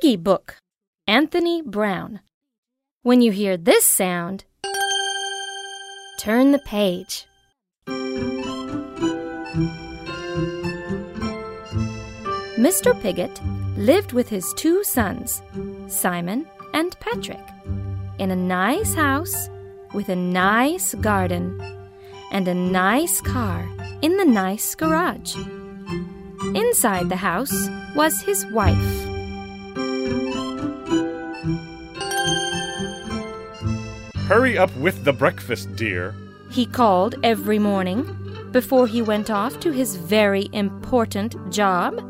Piggy Book, Anthony Browne. When you hear this sound, turn the page. Mr. Piggott lived with his two sons, Simon and Patrick, in a nice house with a nice garden and a nice car in the nice garage. Inside the house was his wife. Hurry up with the breakfast, dear. He called every morning before he went off to his very important job.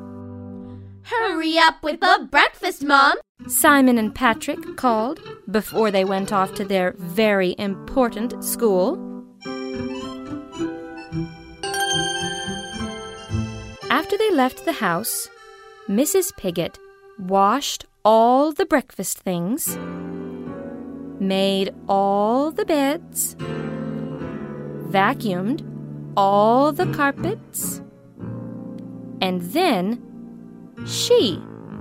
Hurry up with the breakfast, Mom. Simon and Patrick called before they went off to their very important school. After they left the house, Mrs. Piggott washed all the breakfast things, made all the beds, vacuumed all the carpets, and then she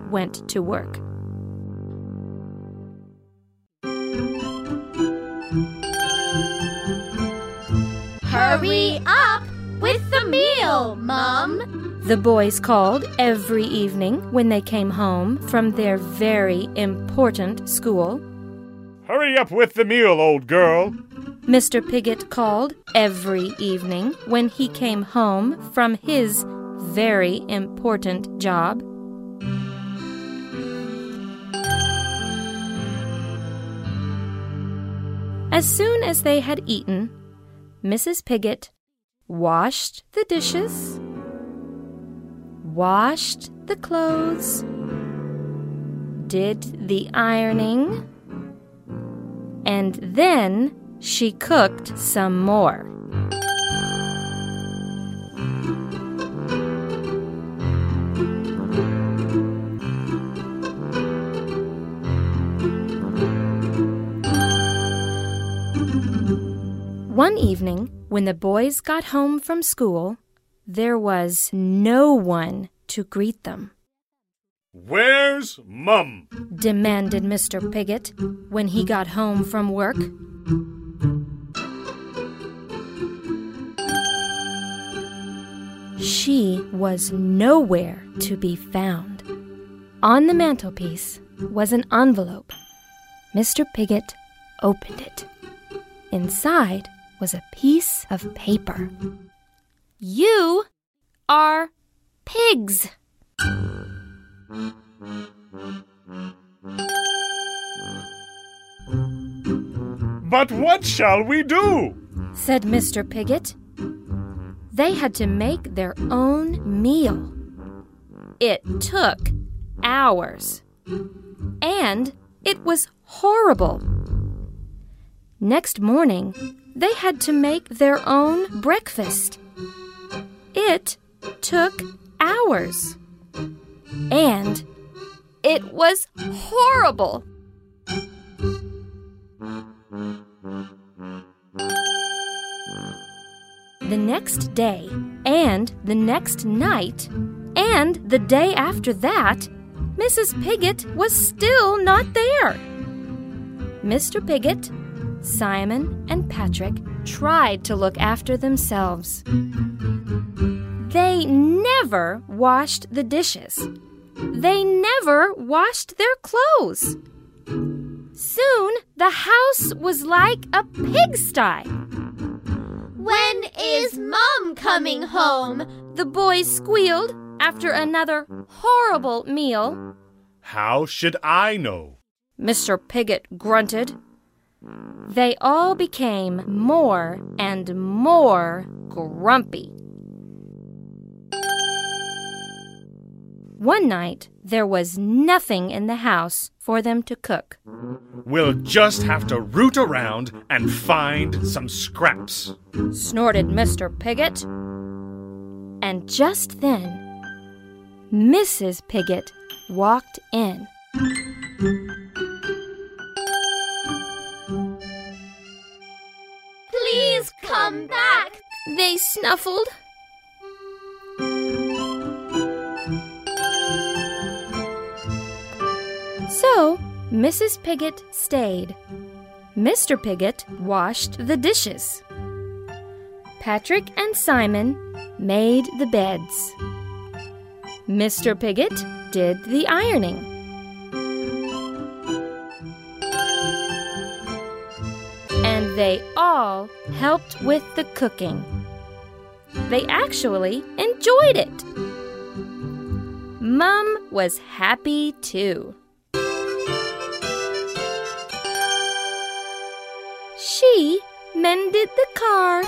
went to work. Hurry up with the meal, Mom. The boys called every evening when they came home from their very important school. Hurry up with the meal, old girl. Mr. Piggott called every evening when he came home from his very important job. As soon as they had eaten, Mrs. Piggott washed the dishes, washed the clothes, did the ironing, and then she cooked some more. One evening, when the boys got home from school, there was no one to greet them. Where's Mum? demanded Mr. Piggott when he got home from work. She was nowhere to be found. On the mantelpiece was an envelope. Mr. Piggott opened it. Inside was a piece of paper. You are pigs. But what shall we do? said Mr. Piggott. They had to make their own meal. It took hours. And it was horrible. Next morning, they had to make their own breakfast. It took hours. And it was horrible. The next day, and the next night, and the day after that, Mrs. Piggott was still not there. Mr. Piggott, Simon, and Patrick tried to look after themselves. They never washed the dishes. They never washed their clothes. Soon the house was like a pigsty. When is Mom coming home? The boys squealed after another horrible meal. How should I know? Mr. Piggott grunted. They all became more and more grumpy. One night, there was nothing in the house for them to cook. We'll just have to root around and find some scraps. Snorted Mr. Piggott. And just then, Mrs. Piggott walked in. Please come back. They snuffled. So Mrs. Piglet stayed. Mr. Piglet washed the dishes. Patrick and Simon made the beds. Mr. Piglet did the ironing. And they all helped with the cooking. They actually enjoyed it. Mum was happy too. She mended the car